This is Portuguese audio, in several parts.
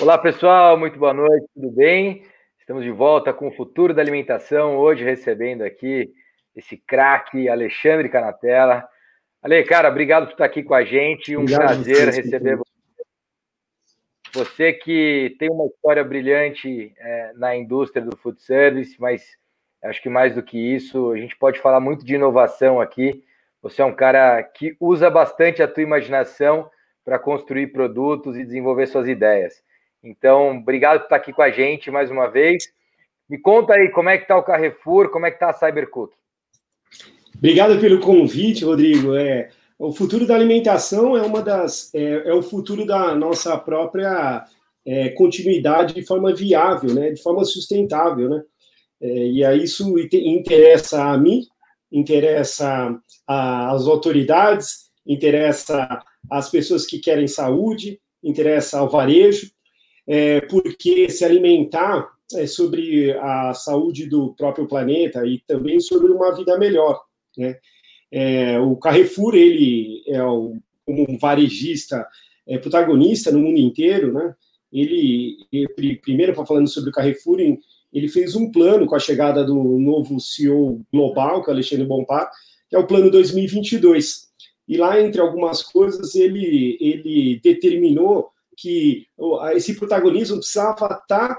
Olá, pessoal, muito boa noite, tudo bem? Estamos de volta com o Futuro da Alimentação, hoje recebendo aqui esse craque Alexandre Canatella. Ale, cara, obrigado por estar aqui com a gente, um obrigado, prazer receber você. Você que tem uma história brilhante é, na indústria do food service, mas acho que mais do que isso, a gente pode falar muito de inovação aqui. Você é um cara que usa bastante a tua imaginação para construir produtos e desenvolver suas ideias. Então, obrigado por estar aqui com a gente mais uma vez. Me conta aí como é que está o Carrefour, como é que está a Cybercook. Obrigado pelo convite, Rodrigo. É, o futuro da alimentação é uma das é, é o futuro da nossa própria é, continuidade de forma viável, né, de forma sustentável, né. É, e aí isso interessa a mim, interessa às autoridades, interessa às pessoas que querem saúde, interessa ao varejo, é, porque se alimentar é sobre a saúde do próprio planeta e também sobre uma vida melhor. Né? É, o Carrefour ele é um, um varejista é, protagonista no mundo inteiro, né? Ele, ele primeiro falando sobre o Carrefour, ele fez um plano com a chegada do novo CEO global, que é o Alexandre Bompard, que é o plano 2022. E lá entre algumas coisas ele ele determinou que esse protagonismo precisava estar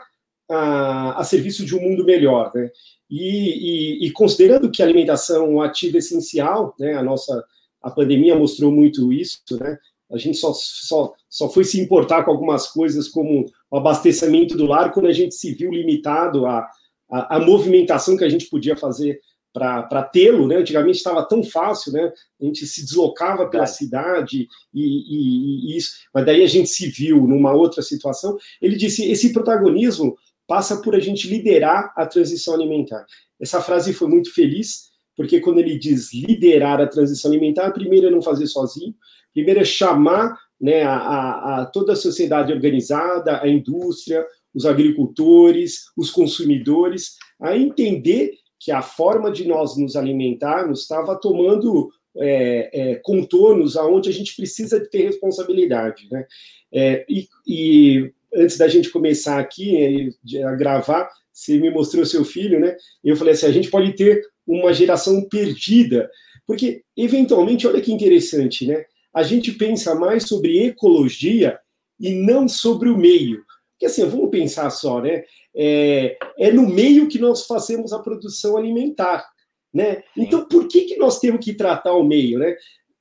a, a serviço de um mundo melhor, né? E, e, e, considerando que a alimentação é um ativo essencial, né? A nossa a pandemia mostrou muito isso, né? A gente só, só, só foi se importar com algumas coisas como o abastecimento do lar quando a gente se viu limitado à, à, à movimentação que a gente podia fazer para tê-lo, né? Antigamente estava tão fácil, né? A gente se deslocava pela cidade e, e, e, isso, mas daí a gente se viu numa outra situação. Ele disse: esse protagonismo passa por a gente liderar a transição alimentar. Essa frase foi muito feliz, porque quando ele diz liderar a transição alimentar, primeiro é não fazer sozinho, primeiro é chamar né, a, a, a toda a sociedade organizada, a indústria, os agricultores, os consumidores, a entender que a forma de nós nos alimentarmos estava tomando é, é, contornos aonde a gente precisa ter responsabilidade, né? É, e, e, antes da gente começar aqui é, a gravar, você me mostrou seu filho, né? Eu falei assim, a gente pode ter uma geração perdida, porque eventualmente, olha que interessante, né? A gente pensa mais sobre ecologia e não sobre o meio. Porque assim, vamos pensar só, né? É, é no meio que nós fazemos a produção alimentar, né? Então, por que, que nós temos que tratar o meio, né?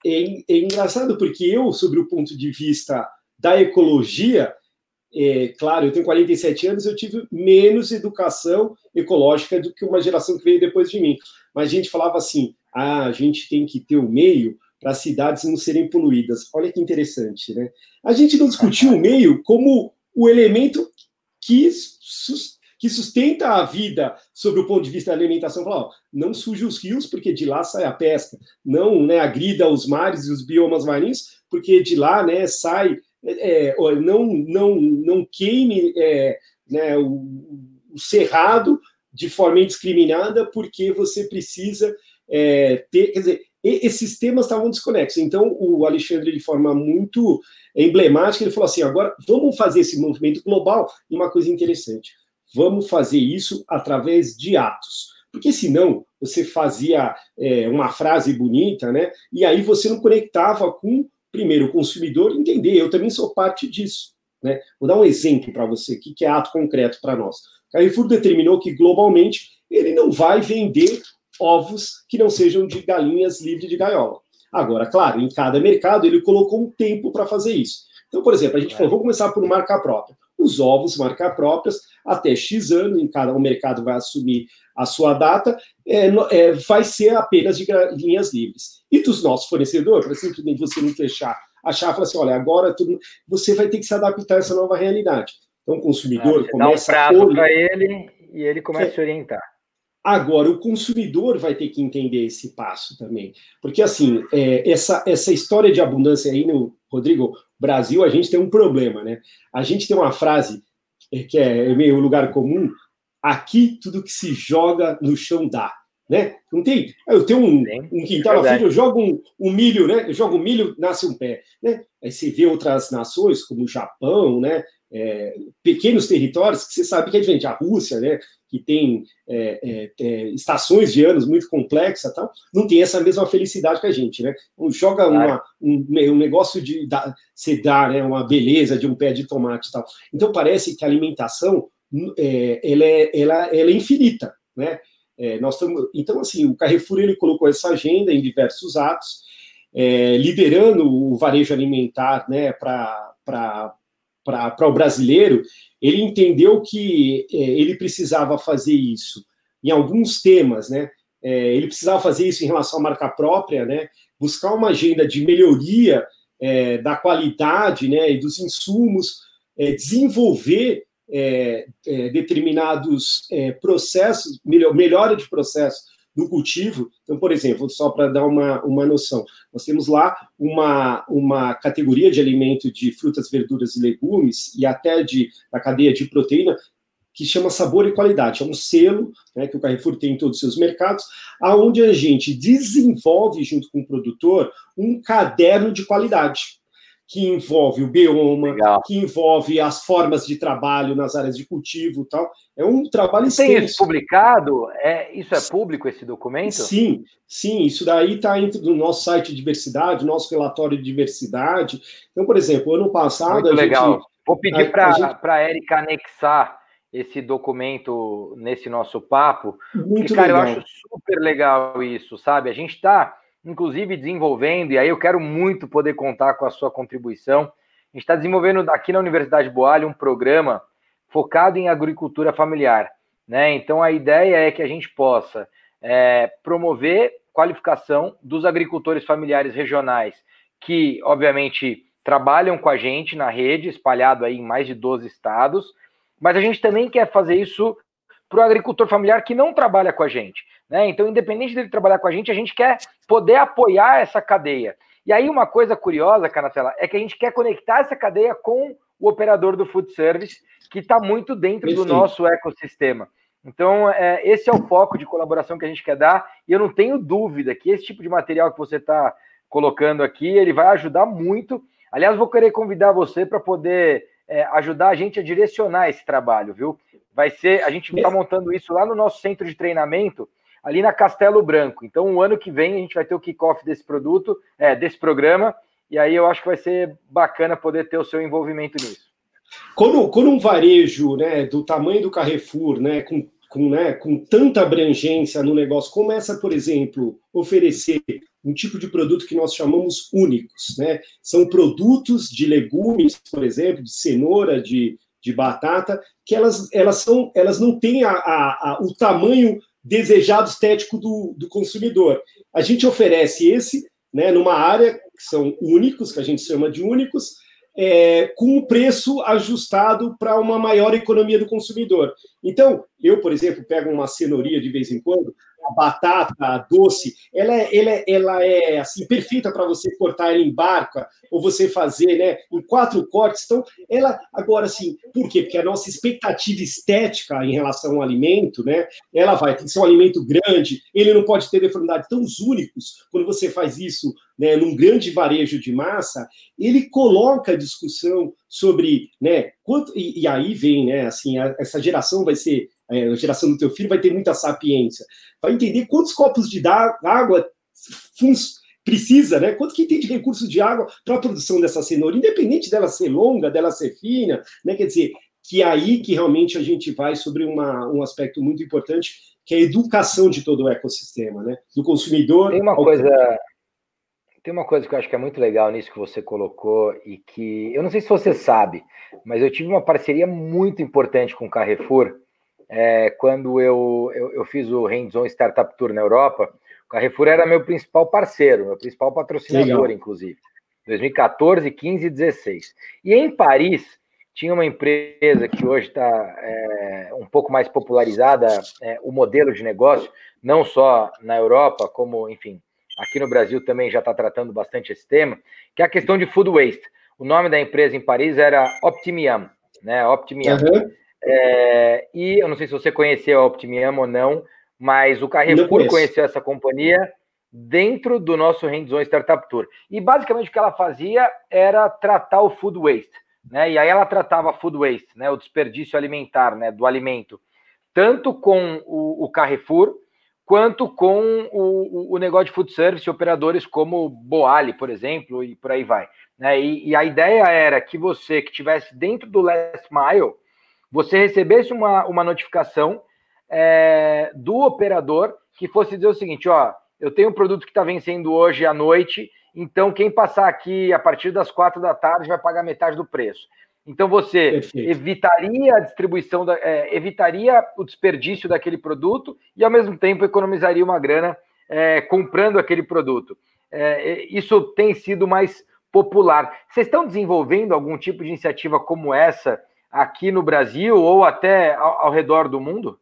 É, é engraçado porque eu, sobre o ponto de vista da ecologia, é, claro, eu tenho 47 anos, eu tive menos educação ecológica do que uma geração que veio depois de mim. Mas a gente falava assim: ah, a gente tem que ter o meio para as cidades não serem poluídas. Olha que interessante, né? A gente não discutiu o meio como o elemento que, que sustenta a vida sob o ponto de vista da alimentação. Falar, ó, não suje os rios, porque de lá sai a pesca. Não né, agrida os mares e os biomas marinhos, porque de lá né, sai. É, não, não, não queime é, né, o, o cerrado de forma indiscriminada, porque você precisa é, ter. Quer dizer, esses temas estavam desconexos. Então, o Alexandre, de forma muito emblemática, ele falou assim: agora vamos fazer esse movimento global e uma coisa interessante. Vamos fazer isso através de atos. Porque senão você fazia é, uma frase bonita, né? E aí você não conectava com, primeiro, o consumidor entender. Eu também sou parte disso. Né? Vou dar um exemplo para você, o que é ato concreto para nós. Carrefour determinou que globalmente ele não vai vender ovos que não sejam de galinhas livres de gaiola. Agora, claro, em cada mercado ele colocou um tempo para fazer isso. Então, por exemplo, a gente falou, vamos começar por marca própria. Os ovos, marca próprias, até X anos, em cada um mercado vai assumir a sua data, é, é, vai ser apenas de galinhas livres. E dos nossos fornecedores, para simplesmente você não fechar, achar, falar assim, olha, agora tudo, você vai ter que se adaptar a essa nova realidade. Então, o consumidor é, começa dá um prazo para ele e ele começa a se orientar. Agora, o consumidor vai ter que entender esse passo também. Porque, assim, é, essa, essa história de abundância aí no Rodrigo, Brasil, a gente tem um problema, né? A gente tem uma frase é, que é meio lugar comum: aqui tudo que se joga no chão dá. Né? Não tem. Eu tenho um, um quintal na frente, eu jogo um, um, milho, né? Eu jogo um milho, nasce um pé. Né? Aí você vê outras nações, como o Japão, né? É, pequenos territórios, que você sabe que é diferente. A Rússia, né, que tem é, é, é estações de anos muito complexa, tal, não tem essa mesma felicidade que a gente, né? Joga uma, um, um, negócio de dar, se dá, né, uma beleza de um pé de tomate, tal. Então parece que a alimentação é, ela, é, ela, ela é infinita, né? É, nós então, assim, o Carrefour ele colocou essa agenda em diversos atos, é, liderando o varejo alimentar né, para o brasileiro, ele entendeu que é, ele precisava fazer isso em alguns temas, né? É, ele precisava fazer isso em relação à marca própria, né? Buscar uma agenda de melhoria é, da qualidade, né? E dos insumos, é, desenvolver é, é, determinados processos, melhora de processo do cultivo. Então, por exemplo, só para dar uma, uma noção, nós temos lá uma, uma categoria de alimento de frutas, verduras e legumes, e até de, da cadeia de proteína, que chama Sabor e Qualidade. É um selo né, que o Carrefour tem em todos os seus mercados, aonde a gente desenvolve, junto com o produtor, um caderno de qualidade que envolve o bioma, Legal. que envolve as formas de trabalho nas áreas de cultivo tal. É um trabalho extenso. Tem isso publicado? É, isso é público, esse documento? Sim, sim. Isso daí está dentro do nosso site de diversidade, nosso relatório de diversidade. Então, por exemplo, ano passado... Muito legal. Gente, Vou pedir para a gente... a Érica anexar esse documento nesse nosso papo. Muito porque, cara, legal. eu acho super legal isso, sabe? A gente está inclusive desenvolvendo, e aí eu quero muito poder contar com a sua contribuição. A gente está desenvolvendo aqui na Universidade Boalho um programa focado em agricultura familiar. Né? Então a ideia é que a gente possa é, promover qualificação dos agricultores familiares regionais, que obviamente trabalham com a gente na rede, espalhado aí em mais de 12 estados, mas a gente também quer fazer isso para o agricultor familiar que não trabalha com a gente. Né? Então, independente dele trabalhar com a gente, a gente quer poder apoiar essa cadeia. E aí, uma coisa curiosa, Canatela, é que a gente quer conectar essa cadeia com o operador do food service, que está muito dentro do nosso ecossistema. Então, é, esse é o foco de colaboração que a gente quer dar, e eu não tenho dúvida que esse tipo de material que você está colocando aqui, ele vai ajudar muito. Aliás, vou querer convidar você para poder é, ajudar a gente a direcionar esse trabalho, viu? Vai ser, a gente está montando isso lá no nosso centro de treinamento, ali na Castelo Branco. Então, o ano que vem a gente vai ter o kickoff desse produto, é, desse programa, e aí eu acho que vai ser bacana poder ter o seu envolvimento nisso. Quando, quando um varejo né, do tamanho do Carrefour, né, com, com, né, com tanta abrangência no negócio, começa, por exemplo, oferecer um tipo de produto que nós chamamos únicos, né? São produtos de legumes, por exemplo, de cenoura, de, de batata, que elas, elas, são, elas não têm a, a, a, o tamanho desejado estético do, do consumidor. A gente oferece esse né, numa área que são únicos, que a gente chama de únicos, é, com o preço ajustado para uma maior economia do consumidor. Então, eu, por exemplo, pego uma cenouria de vez em quando, a batata doce, ela é, ela é, ela é assim perfeita para você cortar em barca ou você fazer, né, em quatro cortes. Então, ela agora assim, por quê? Porque a nossa expectativa estética em relação ao alimento, né, ela vai ter que ser um alimento grande, ele não pode ter deformidade. Então, os únicos, quando você faz isso, né, num grande varejo de massa, ele coloca a discussão sobre, né, quanto e, e aí vem, né, assim, a, essa geração vai ser a geração do teu filho vai ter muita sapiência, vai entender quantos copos de água precisa, né? Quanto que tem de recursos de água para a produção dessa cenoura, independente dela ser longa, dela ser fina, né? Quer dizer, que é aí que realmente a gente vai sobre uma, um aspecto muito importante, que é a educação de todo o ecossistema, né? Do consumidor. Tem uma ao... coisa. Tem uma coisa que eu acho que é muito legal nisso que você colocou e que eu não sei se você sabe, mas eu tive uma parceria muito importante com o Carrefour é, quando eu, eu, eu, fiz o Hands-On Startup Tour na Europa, o Carrefour era meu principal parceiro, meu principal patrocinador, Legal. inclusive. 2014, 15 e 16. E em Paris, tinha uma empresa que hoje está é, um pouco mais popularizada, é, o modelo de negócio, não só na Europa, como, enfim, aqui no Brasil também já está tratando bastante esse tema, que é a questão de food waste. O nome da empresa em Paris era Optimium, né? Optimium. Uhum. É, e eu não sei se você conheceu a Optimium ou não, mas o Carrefour conheceu essa companhia dentro do nosso Hands-On Startup Tour. E basicamente o que ela fazia era tratar o food waste, né? E aí ela tratava food waste, né? O desperdício alimentar, né? Do alimento, tanto com o, o Carrefour quanto com o, o, negócio de food service, operadores como Boali, por exemplo, e por aí vai. Né? E, e, a ideia era que você que estivesse dentro do last mile, você recebesse uma, uma notificação é, do operador que fosse dizer o seguinte: ó, eu tenho um produto que está vencendo hoje à noite, então quem passar aqui a partir das quatro da tarde vai pagar metade do preço. Então você Perfeito. evitaria a distribuição, da, é, evitaria o desperdício daquele produto e ao mesmo tempo economizaria uma grana é, comprando aquele produto. É, isso tem sido mais popular. Vocês estão desenvolvendo algum tipo de iniciativa como essa aqui no Brasil ou até ao, ao redor do mundo?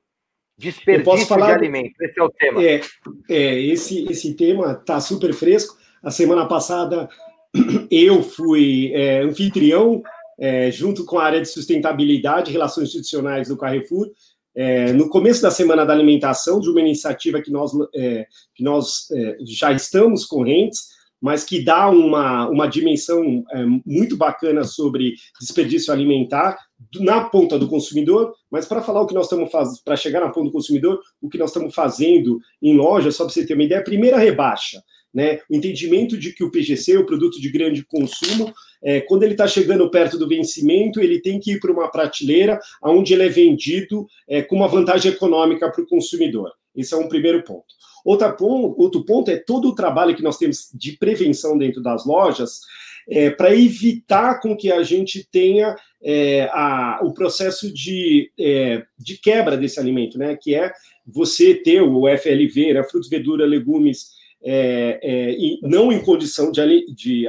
Desperdício falar, de alimentos, esse é o tema. É, é esse, esse tema está super fresco. A semana passada eu fui é, anfitrião é, junto com a área de sustentabilidade e relações institucionais do Carrefour, é, no começo da Semana da Alimentação, de uma iniciativa que nós, é, que nós é, já estamos correntes, mas que dá uma, uma dimensão é, muito bacana sobre desperdício alimentar na ponta do consumidor, mas para falar o que nós estamos fazendo, para chegar na ponta do consumidor, o que nós estamos fazendo em loja, só para você ter uma ideia, a primeira rebaixa né? O entendimento de que o PGC, o produto de grande consumo, é, quando ele está chegando perto do vencimento, ele tem que ir para uma prateleira onde ele é vendido é, com uma vantagem econômica para o consumidor. Esse é um primeiro ponto. Outro ponto é todo o trabalho que nós temos de prevenção dentro das lojas é, para evitar com que a gente tenha é, a, o processo de, é, de quebra desse alimento, né? Que é você ter o FLV, né, frutos, verduras, legumes é, é, não em condição de, de,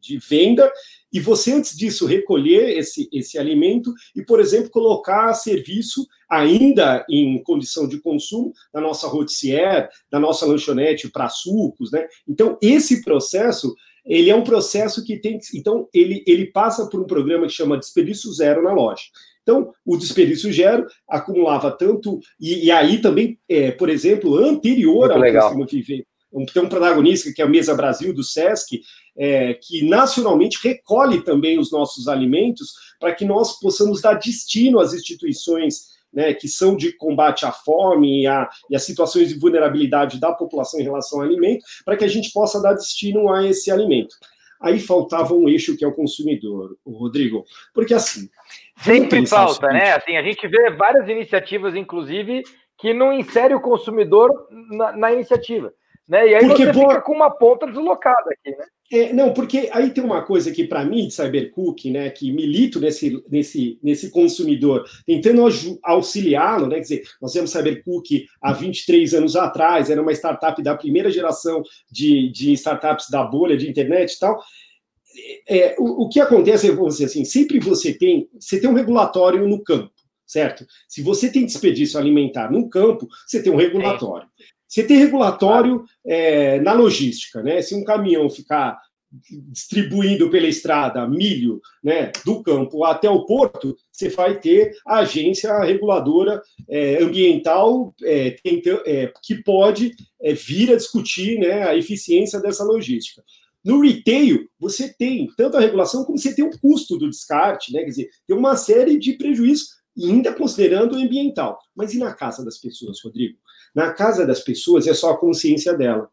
de, venda, e você, antes disso, recolher esse, esse alimento e, por exemplo, colocar a serviço, ainda em condição de consumo, da nossa rotissière, da nossa lanchonete para sucos, né? Então, esse processo ele é um processo que tem então ele, ele passa por um programa que chama desperdício zero na loja. Então, o desperdício zero acumulava tanto e, e aí também, é, por exemplo, anterior Muito ao legal. que tem um protagonista que é a Mesa Brasil do SESC, é, que nacionalmente recolhe também os nossos alimentos para que nós possamos dar destino às instituições né, que são de combate à fome e a, e a situações de vulnerabilidade da população em relação ao alimento, para que a gente possa dar destino a esse alimento. Aí faltava um eixo que é o consumidor, o Rodrigo, porque assim. Sempre falta, né? Assim, a gente vê várias iniciativas, inclusive, que não insere o consumidor na, na iniciativa. Né? E aí porque, você fica com uma ponta deslocada aqui, né? É, não, porque aí tem uma coisa que, para mim, de Cybercook, né, que milito nesse, nesse, nesse consumidor, tentando auxiliá-lo, né, quer dizer, nós temos Cybercook há 23 anos atrás, era uma startup da primeira geração de, de startups da bolha de internet e tal. É, o, o que acontece é, dizer assim, sempre você tem, você tem um regulatório no campo, certo? Se você tem desperdício alimentar no campo, você tem um regulatório. É. Você tem regulatório é, na logística, né? Se um caminhão ficar distribuindo pela estrada milho né, do campo até o porto, você vai ter a agência reguladora é, ambiental é, é, que pode é, vir a discutir né, a eficiência dessa logística. No retail, você tem tanto a regulação como você tem o custo do descarte, né? Quer dizer, tem uma série de prejuízos, ainda considerando o ambiental. Mas e na casa das pessoas, Rodrigo? Na casa das pessoas é só a consciência dela.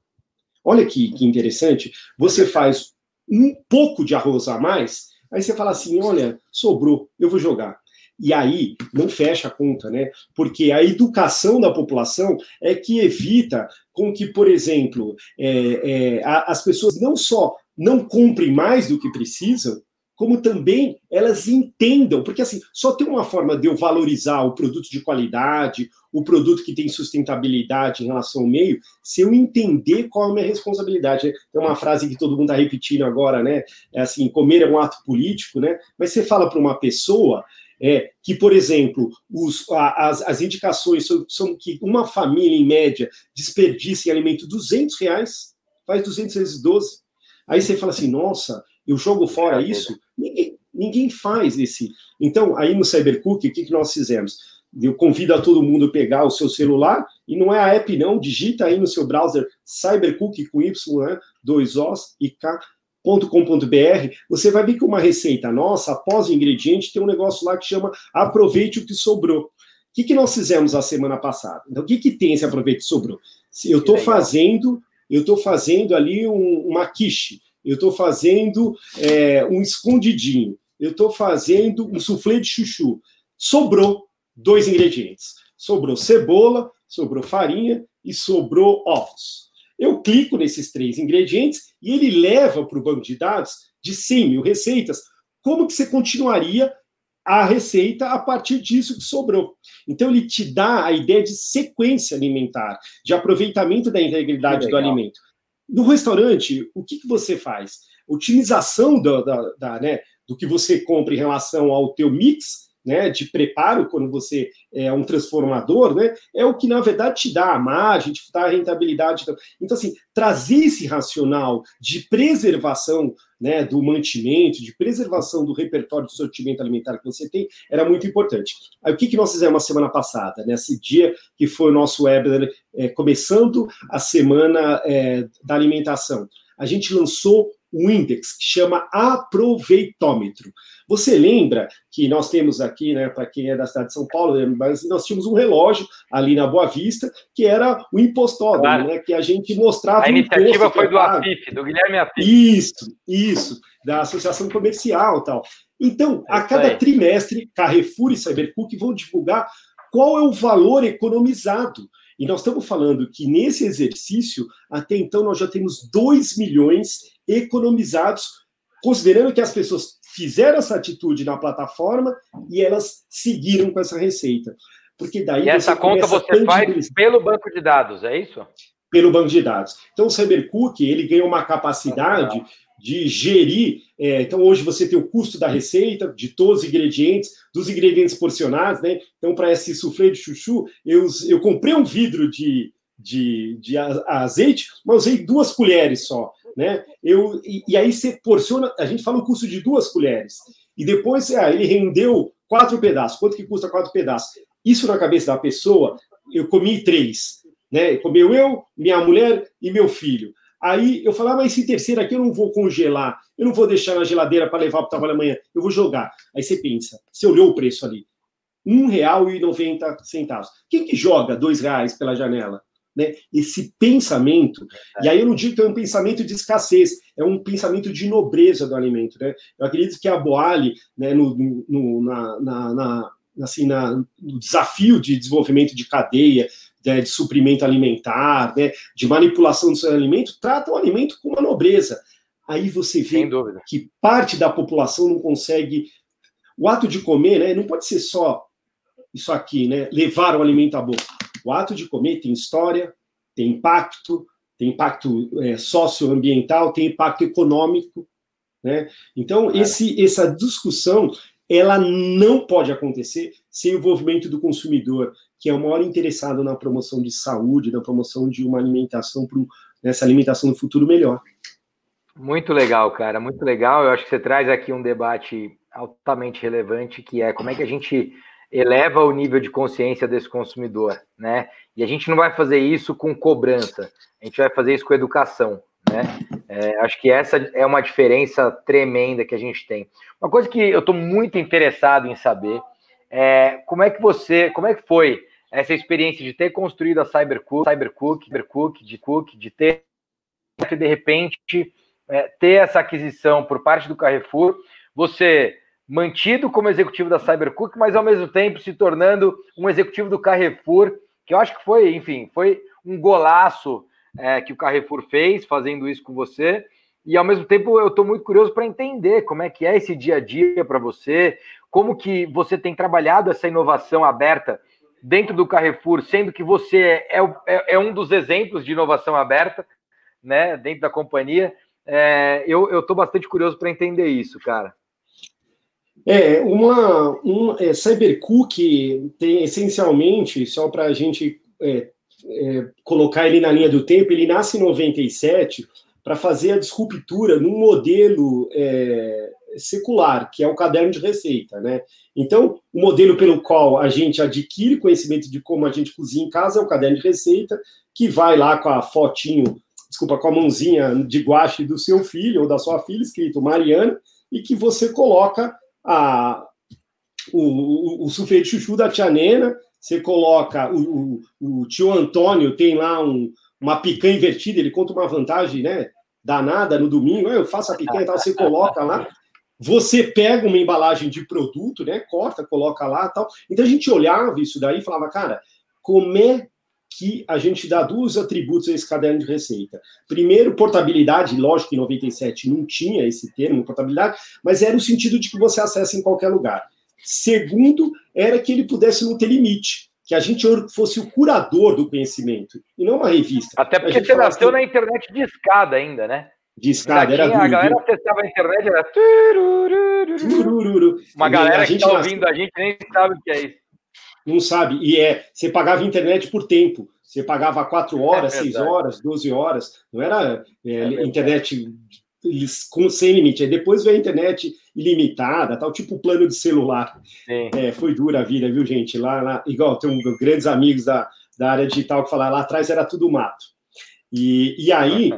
Olha que, que interessante. Você faz um pouco de arroz a mais, aí você fala assim: olha, sobrou, eu vou jogar. E aí não fecha a conta, né? Porque a educação da população é que evita com que, por exemplo, é, é, as pessoas não só não comprem mais do que precisam, como também elas entendam, porque assim, só tem uma forma de eu valorizar o produto de qualidade, o produto que tem sustentabilidade em relação ao meio, se eu entender qual é a minha responsabilidade. Tem uma frase que todo mundo está repetindo agora, né? É assim, comer é um ato político, né? Mas você fala para uma pessoa é, que, por exemplo, os, a, as, as indicações são, são, que uma família, em média, desperdiça em alimento 200 reais, faz 200 vezes 12. Aí você fala assim, nossa, eu jogo fora isso? Ninguém, ninguém faz esse. Então, aí no Cybercook, o que, que nós fizemos? Eu convido a todo mundo a pegar o seu celular, e não é a app, não, digita aí no seu browser Cybercook com Y, né, dois Os e K, .com.br, você vai ver que uma receita nossa, após o ingrediente, tem um negócio lá que chama aproveite o que sobrou. O que, que nós fizemos a semana passada? Então, o que, que tem esse aproveite o que sobrou? Eu estou fazendo, eu estou fazendo ali um, uma quiche, eu estou fazendo é, um escondidinho, eu estou fazendo um soufflé de chuchu. Sobrou dois ingredientes. Sobrou cebola, sobrou farinha e sobrou ovos. Eu clico nesses três ingredientes e ele leva para o banco de dados de 100 mil receitas. Como que você continuaria a receita a partir disso que sobrou? Então, ele te dá a ideia de sequência alimentar, de aproveitamento da integridade do alimento. No restaurante, o que, que você faz? Otimização do, da, da, né, do que você compra em relação ao teu mix né, de preparo quando você é um transformador, né, é o que na verdade te dá a margem, te dá a rentabilidade. Então, assim, trazer esse racional de preservação né, do mantimento, de preservação do repertório de sortimento alimentar que você tem, era muito importante. Aí, o que, que nós fizemos a semana passada, nesse dia que foi o nosso webinar, é, começando a semana é, da alimentação? A gente lançou um índice que chama aproveitômetro. Você lembra que nós temos aqui, né, para quem é da cidade de São Paulo, mas nós tínhamos um relógio ali na Boa Vista, que era o impostódromo, claro. né, que a gente mostrava. A iniciativa foi do AFIP, do Guilherme AFIP. Isso, isso, da Associação Comercial tal. Então, a cada trimestre, Carrefour e Cybercook vão divulgar qual é o valor economizado. E nós estamos falando que nesse exercício, até então, nós já temos 2 milhões economizados, considerando que as pessoas fizeram essa atitude na plataforma e elas seguiram com essa receita. Porque daí e essa conta você faz pelo banco de dados, é isso? Pelo banco de dados. Então, o Cybercook, ele ganha uma capacidade de gerir. É, então, hoje você tem o custo da receita, de todos os ingredientes, dos ingredientes porcionados, né? Então, para esse soufflé de chuchu, eu, eu comprei um vidro de, de, de azeite, mas usei duas colheres só né? Eu, e, e, aí você porciona, a gente fala o custo de duas colheres, e depois ah, ele rendeu quatro pedaços. Quanto que custa quatro pedaços? Isso na cabeça da pessoa, eu comi três, né? Comeu eu, minha mulher e meu filho. Aí eu falava, ah, mas esse terceiro aqui eu não vou congelar, eu não vou deixar na geladeira para levar para o trabalho amanhã, eu vou jogar. Aí você pensa, você olhou o preço ali, R$ 1,90. Quem que joga dois reais pela janela? Né, esse pensamento, e aí eu não digo que é um pensamento de escassez, é um pensamento de nobreza do alimento. Né? Eu acredito que a Boali, né, no, no, na, na, na, assim, na, no desafio de desenvolvimento de cadeia, né, de suprimento alimentar, né, de manipulação do seu alimento, trata o alimento com uma nobreza. Aí você vê que parte da população não consegue. O ato de comer, né, não pode ser só isso aqui, né, levar o alimento à boca o ato de comer tem história, tem impacto, tem impacto é, socioambiental, tem impacto econômico. Né? Então, esse, essa discussão ela não pode acontecer sem o envolvimento do consumidor, que é o maior interessado na promoção de saúde, na promoção de uma alimentação, nessa alimentação do futuro melhor. Muito legal, cara, muito legal. Eu acho que você traz aqui um debate altamente relevante, que é como é que a gente eleva o nível de consciência desse consumidor, né? E a gente não vai fazer isso com cobrança, a gente vai fazer isso com educação, né? É, acho que essa é uma diferença tremenda que a gente tem. Uma coisa que eu estou muito interessado em saber é como é que você, como é que foi essa experiência de ter construído a Cybercook, Cybercook, Cybercook, de Cook, de ter de repente é, ter essa aquisição por parte do Carrefour, você mantido como executivo da Cybercook, mas ao mesmo tempo se tornando um executivo do Carrefour, que eu acho que foi, enfim, foi um golaço é, que o Carrefour fez fazendo isso com você. E ao mesmo tempo eu estou muito curioso para entender como é que é esse dia a dia para você, como que você tem trabalhado essa inovação aberta dentro do Carrefour, sendo que você é, é, é um dos exemplos de inovação aberta, né, dentro da companhia. É, eu estou bastante curioso para entender isso, cara. É, uma um, é, Cybercook tem essencialmente, só para a gente é, é, colocar ele na linha do tempo, ele nasce em 97 para fazer a disruptura num modelo é, secular, que é o caderno de receita, né? Então, o modelo pelo qual a gente adquire conhecimento de como a gente cozinha em casa é o caderno de receita, que vai lá com a fotinho desculpa, com a mãozinha de guache do seu filho ou da sua filha, escrito Mariana, e que você coloca a, o, o, o chuchu da tia Nena, você coloca o, o, o tio Antônio tem lá um, uma picanha invertida, ele conta uma vantagem, né? Danada no domingo, eu faço a picanha tal, você coloca lá. Você pega uma embalagem de produto, né? Corta, coloca lá tal. Então a gente olhava isso daí e falava, cara, como é que a gente dá dois atributos a esse caderno de receita. Primeiro, portabilidade, lógico que em 97 não tinha esse termo, portabilidade, mas era o sentido de que você acessa em qualquer lugar. Segundo, era que ele pudesse não ter limite, que a gente fosse o curador do conhecimento, e não uma revista. Até porque você nasceu na internet de escada ainda, né? De escada, era duro, A galera acessava a internet, era... Uma galera que está ouvindo a gente nem sabe o que é isso não sabe. E é, você pagava internet por tempo. Você pagava 4 horas, é 6 horas, 12 horas. Não era é, é internet com, sem limite. Aí depois veio a internet ilimitada, tal, tipo plano de celular. É, foi dura a vida, viu, gente? Lá, lá igual, tem um, grandes amigos da, da área digital que falaram lá atrás era tudo mato. E, e aí,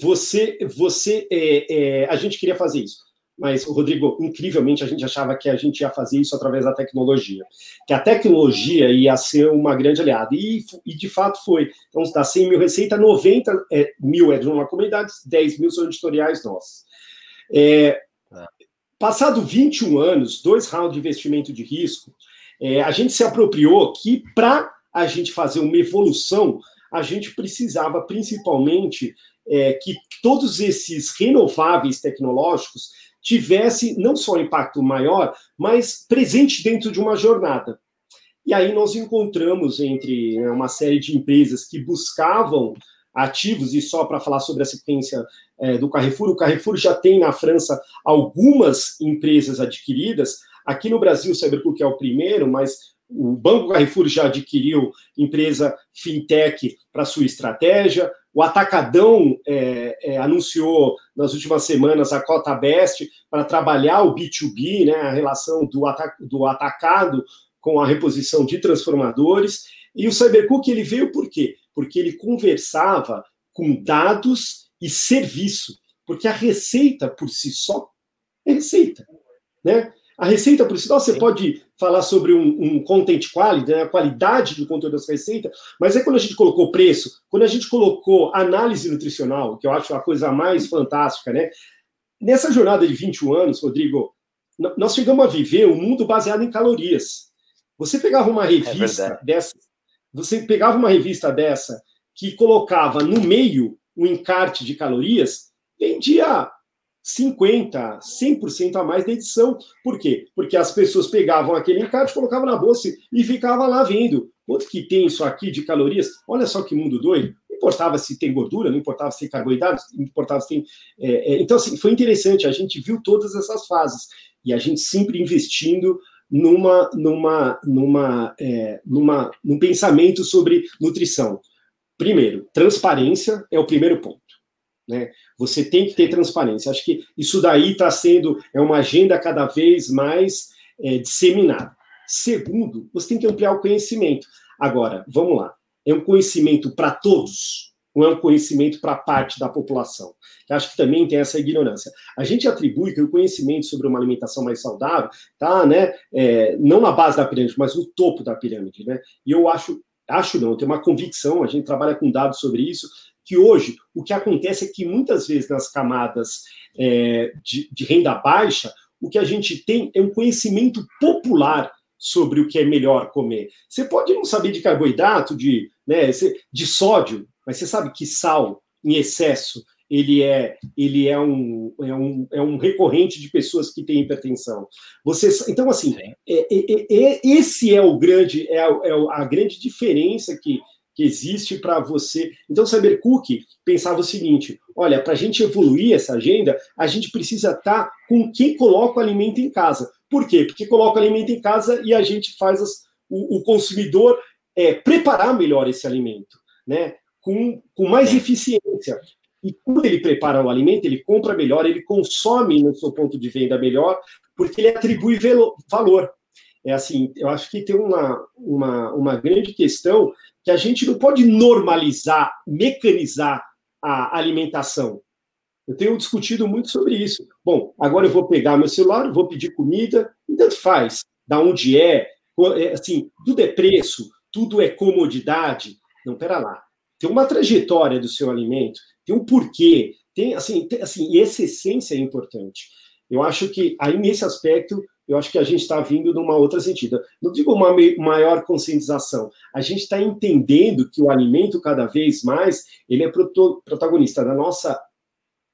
você, você é, é, a gente queria fazer isso. Mas, Rodrigo, incrivelmente a gente achava que a gente ia fazer isso através da tecnologia, que a tecnologia ia ser uma grande aliada, e, e de fato foi. Então, dá 100 mil receita, 90 é, mil é de uma comunidade, 10 mil são editoriais nossos. É, passado 21 anos, dois rounds de investimento de risco, é, a gente se apropriou que para a gente fazer uma evolução, a gente precisava principalmente é, que todos esses renováveis tecnológicos tivesse não só impacto maior, mas presente dentro de uma jornada. E aí nós encontramos entre né, uma série de empresas que buscavam ativos, e só para falar sobre a sequência é, do Carrefour, o Carrefour já tem na França algumas empresas adquiridas. Aqui no Brasil, o Cybercook é o primeiro, mas o Banco Carrefour já adquiriu empresa fintech para sua estratégia. O Atacadão é, é, anunciou nas últimas semanas a cota Best para trabalhar o B2B, né, a relação do, ata do atacado com a reposição de transformadores. E o Cybercook ele veio por quê? Porque ele conversava com dados e serviço, porque a receita por si só é receita, né? A receita só, você Sim. pode falar sobre um, um content quality, né, a qualidade do conteúdo dessa receita, mas é quando a gente colocou preço, quando a gente colocou análise nutricional, que eu acho a coisa mais fantástica, né? Nessa jornada de 21 anos, Rodrigo, nós chegamos a viver um mundo baseado em calorias. Você pegava uma é revista é dessa, você pegava uma revista dessa que colocava no meio o um encarte de calorias, vendia 50%, 100% a mais da edição. Por quê? Porque as pessoas pegavam aquele encarte, colocavam na bolsa e ficava lá vendo. Quanto que tem isso aqui de calorias? Olha só que mundo doido. Não importava se tem gordura, não importava se tem carboidratos, não importava se tem. É, é, então, assim, foi interessante. A gente viu todas essas fases. E a gente sempre investindo numa, numa, numa, é, numa, num pensamento sobre nutrição. Primeiro, transparência é o primeiro ponto. Né? Você tem que ter transparência. Acho que isso daí está sendo é uma agenda cada vez mais é, disseminada. Segundo, você tem que ampliar o conhecimento. Agora, vamos lá. É um conhecimento para todos, não é um conhecimento para parte da população. Eu acho que também tem essa ignorância. A gente atribui que o conhecimento sobre uma alimentação mais saudável está, né, é, não na base da pirâmide, mas no topo da pirâmide, né? E eu acho, acho não, eu tenho uma convicção. A gente trabalha com dados sobre isso que hoje o que acontece é que muitas vezes nas camadas é, de, de renda baixa, o que a gente tem é um conhecimento popular sobre o que é melhor comer. Você pode não saber de carboidrato, de, né, de sódio, mas você sabe que sal em excesso ele é ele é um, é um, é um recorrente de pessoas que têm hipertensão. Você, então assim, é, é, é, esse é o grande é, a, é a grande diferença que que existe para você. Então, Saber Cook pensava o seguinte: olha, para a gente evoluir essa agenda, a gente precisa estar tá com quem coloca o alimento em casa. Por quê? Porque coloca o alimento em casa e a gente faz as, o, o, consumidor é, preparar melhor esse alimento, né? Com, com mais eficiência. E quando ele prepara o alimento, ele compra melhor, ele consome no seu ponto de venda melhor, porque ele atribui valor. É assim, eu acho que tem uma, uma, uma grande questão que a gente não pode normalizar, mecanizar a alimentação? Eu tenho discutido muito sobre isso. Bom, agora eu vou pegar meu celular, vou pedir comida, e tanto faz, da onde é, é, assim, tudo é preço, tudo é comodidade. Não, pera lá. Tem uma trajetória do seu alimento, tem um porquê, tem, assim, tem, assim, e essa essência é importante. Eu acho que aí nesse aspecto eu acho que a gente está vindo numa outra sentido. Não digo uma maior conscientização, a gente está entendendo que o alimento cada vez mais ele é protagonista da nossa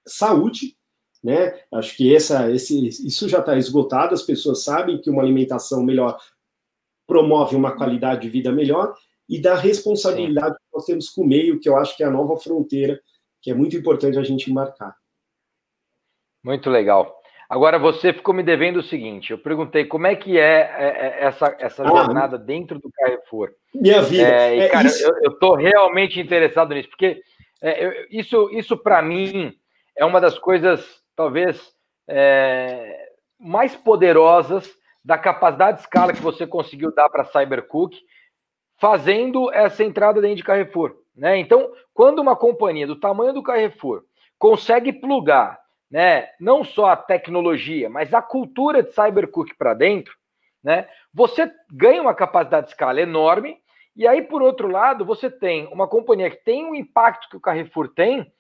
saúde, né? Acho que essa, esse, isso já está esgotado. As pessoas sabem que uma alimentação melhor promove uma qualidade de vida melhor e da responsabilidade Sim. que nós temos com o meio, que eu acho que é a nova fronteira, que é muito importante a gente marcar. Muito legal. Agora, você ficou me devendo o seguinte: eu perguntei como é que é, é, é essa, essa ah, jornada dentro do Carrefour. Minha vida. É, e, é cara, isso... eu estou realmente interessado nisso, porque é, eu, isso, isso para mim, é uma das coisas, talvez, é, mais poderosas da capacidade de escala que você conseguiu dar para a Cybercook, fazendo essa entrada dentro de Carrefour. Né? Então, quando uma companhia do tamanho do Carrefour consegue plugar né, não só a tecnologia, mas a cultura de Cybercook para dentro, né, você ganha uma capacidade de escala enorme. E aí, por outro lado, você tem uma companhia que tem o impacto que o Carrefour tem,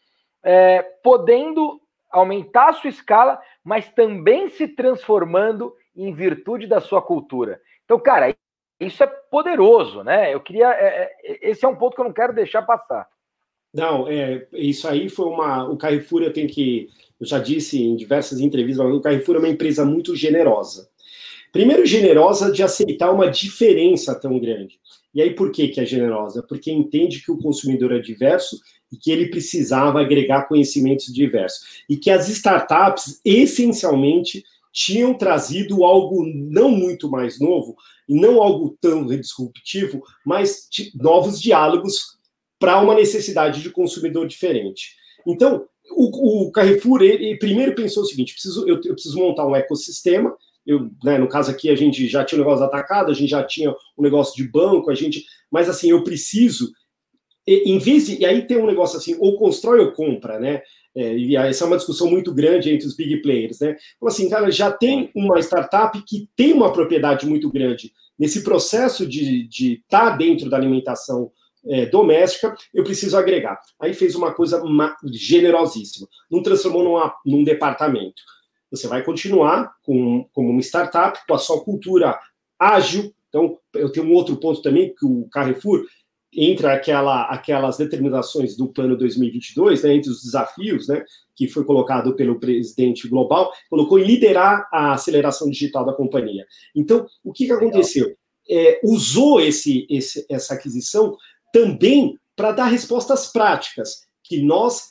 é, podendo aumentar a sua escala, mas também se transformando em virtude da sua cultura. Então, cara, isso é poderoso, né? Eu queria. É, é, esse é um ponto que eu não quero deixar passar. Não, é, isso aí foi uma. O Carrefour, eu tenho que eu já disse em diversas entrevistas, o Carrefour é uma empresa muito generosa. Primeiro, generosa de aceitar uma diferença tão grande. E aí, por que, que é generosa? Porque entende que o consumidor é diverso e que ele precisava agregar conhecimentos diversos. E que as startups, essencialmente, tinham trazido algo não muito mais novo, e não algo tão disruptivo, mas novos diálogos para uma necessidade de consumidor diferente. Então, o, o Carrefour, ele, primeiro pensou o seguinte: preciso, eu, eu preciso montar um ecossistema. Eu, né, no caso aqui, a gente já tinha o um negócio atacado, a gente já tinha um negócio de banco, a gente. Mas assim, eu preciso. Em vez de. E aí tem um negócio assim, ou constrói ou compra, né? É, e essa é uma discussão muito grande entre os big players, né? Então, assim, cara, já tem uma startup que tem uma propriedade muito grande nesse processo de estar tá dentro da alimentação é, doméstica, eu preciso agregar. Aí fez uma coisa generosíssima, não transformou numa, num departamento. Você vai continuar com, como uma startup, com a sua cultura ágil. Então, eu tenho um outro ponto também, que o Carrefour entra aquela, aquelas determinações do plano 2022, né, entre os desafios, né, que foi colocado pelo presidente global, colocou em liderar a aceleração digital da companhia. Então, o que, que aconteceu? É, usou esse, esse, essa aquisição também para dar respostas práticas, que nós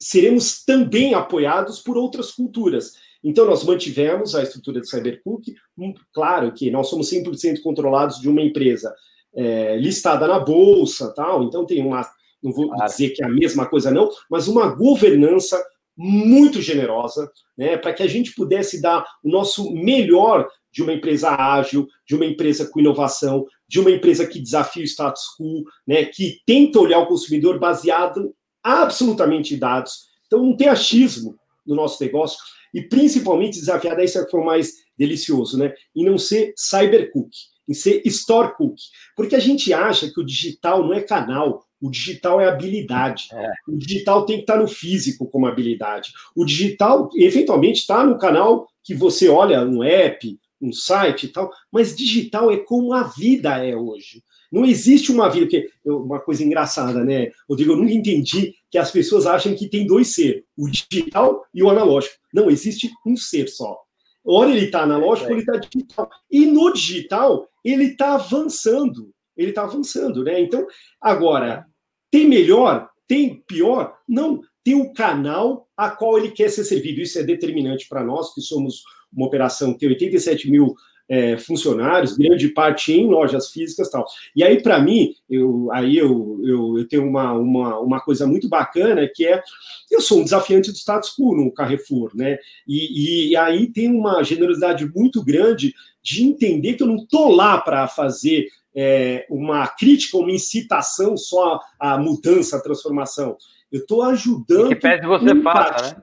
seremos também apoiados por outras culturas. Então, nós mantivemos a estrutura de Cybercook, hum, claro que nós somos 100% controlados de uma empresa é, listada na Bolsa, tal, então tem uma, não vou claro. dizer que é a mesma coisa não, mas uma governança muito generosa, né, para que a gente pudesse dar o nosso melhor de uma empresa ágil, de uma empresa com inovação, de uma empresa que desafia o status quo, né, que tenta olhar o consumidor baseado absolutamente em dados. Então, não tem achismo no nosso negócio e principalmente desafiar, daí isso foi o mais delicioso, né, em não ser cybercook, em ser store cook, porque a gente acha que o digital não é canal, o digital é habilidade. É. O digital tem que estar no físico como habilidade. O digital, eventualmente, está no canal que você olha um app, um site e tal, mas digital é como a vida é hoje. Não existe uma vida que uma coisa engraçada, né? Rodrigo, eu nunca entendi que as pessoas acham que tem dois seres, o digital e o analógico. Não existe um ser só. Ora ele está analógico, é. ele está digital. E no digital ele está avançando. Ele está avançando, né? Então, agora tem melhor, tem pior? Não. Tem o canal a qual ele quer ser servido. Isso é determinante para nós que somos uma operação que tem 87 mil é, funcionários, grande parte em lojas físicas tal. E aí, para mim, eu, aí eu, eu, eu, tenho uma, uma, uma coisa muito bacana que é eu sou um desafiante do status quo no Carrefour, né? E, e aí tem uma generosidade muito grande de entender que eu não estou lá para fazer é, uma crítica, uma incitação só à mudança, à transformação. Eu estou ajudando. que pede você faça, né?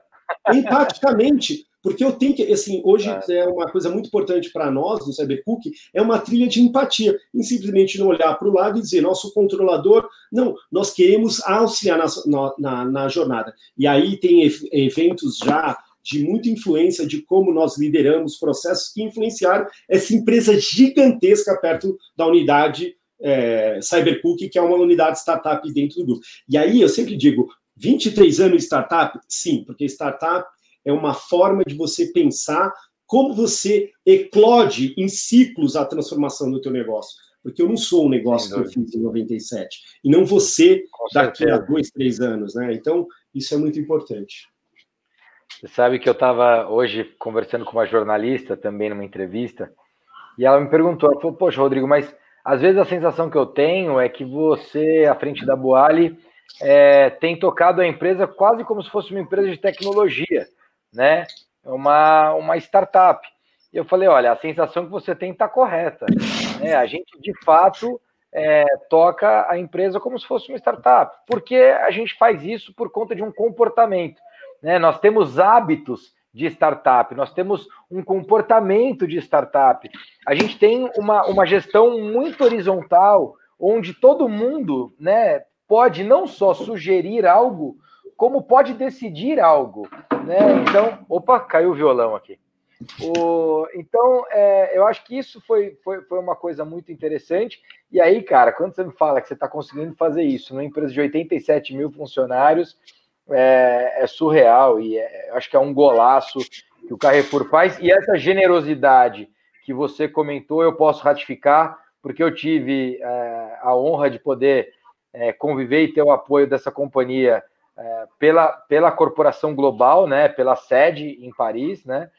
Empaticamente, porque eu tenho que, assim, hoje é, é uma coisa muito importante para nós, no Cybercook, é uma trilha de empatia, em simplesmente não olhar para o lado e dizer, nosso controlador, não, nós queremos auxiliar na, na, na jornada. E aí tem eventos já de muita influência de como nós lideramos processos que influenciaram essa empresa gigantesca perto da unidade é, Cybercook, que é uma unidade startup dentro do grupo. E aí eu sempre digo, 23 anos de startup? Sim, porque startup é uma forma de você pensar como você eclode em ciclos a transformação do teu negócio. Porque eu não sou um negócio que eu fiz em 97, e não você daqui a dois, três anos, né? Então, isso é muito importante. Você sabe que eu estava hoje conversando com uma jornalista também numa entrevista, e ela me perguntou, ela falou, poxa, Rodrigo, mas às vezes a sensação que eu tenho é que você, à frente da Boali, é, tem tocado a empresa quase como se fosse uma empresa de tecnologia, né? Uma, uma startup. E eu falei, olha, a sensação que você tem está correta. Né? A gente, de fato, é, toca a empresa como se fosse uma startup, porque a gente faz isso por conta de um comportamento. Né? Nós temos hábitos de startup, nós temos um comportamento de startup. A gente tem uma, uma gestão muito horizontal, onde todo mundo né, pode não só sugerir algo, como pode decidir algo. Né? Então, opa, caiu o violão aqui. O, então, é, eu acho que isso foi, foi, foi uma coisa muito interessante. E aí, cara, quando você me fala que você está conseguindo fazer isso numa empresa de 87 mil funcionários, é, é surreal e é, acho que é um golaço que o Carrefour faz. E essa generosidade que você comentou, eu posso ratificar, porque eu tive é, a honra de poder é, conviver e ter o apoio dessa companhia é, pela, pela corporação global, né, pela sede em Paris, né,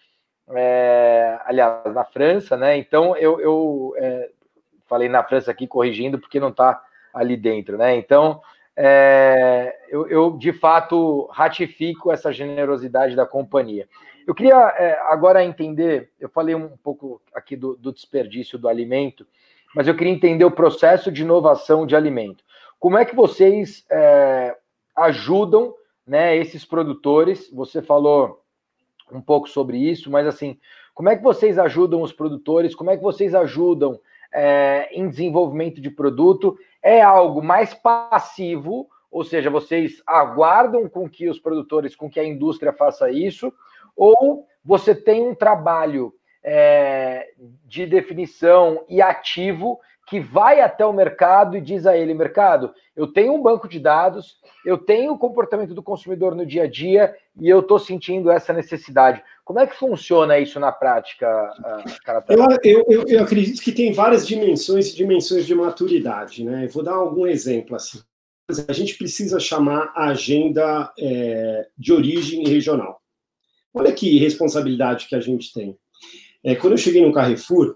é, aliás, na França, né, então eu, eu falei na França aqui corrigindo porque não está ali dentro, né, então é, eu, eu, de fato ratifico essa generosidade da companhia. Eu queria é, agora entender, eu falei um pouco aqui do, do, desperdício do alimento, mas eu queria entender o processo de inovação de alimento. Como é que vocês é, ajudam né, esses produtores? Você falou um pouco sobre isso, mas assim, como é que vocês ajudam os produtores? Como é que vocês ajudam é, em desenvolvimento de produto é algo mais passivo, ou seja, vocês aguardam com que os produtores, com que a indústria faça isso, ou você tem um trabalho é, de definição e ativo que vai até o mercado e diz a ele, mercado, eu tenho um banco de dados, eu tenho o comportamento do consumidor no dia a dia e eu estou sentindo essa necessidade. Como é que funciona isso na prática, eu, eu, eu, eu, acredito que tem várias dimensões e dimensões de maturidade. Né? Eu vou dar algum exemplo assim. A gente precisa chamar a agenda é, de origem regional. Olha que responsabilidade que a gente tem. É, quando eu cheguei no Carrefour,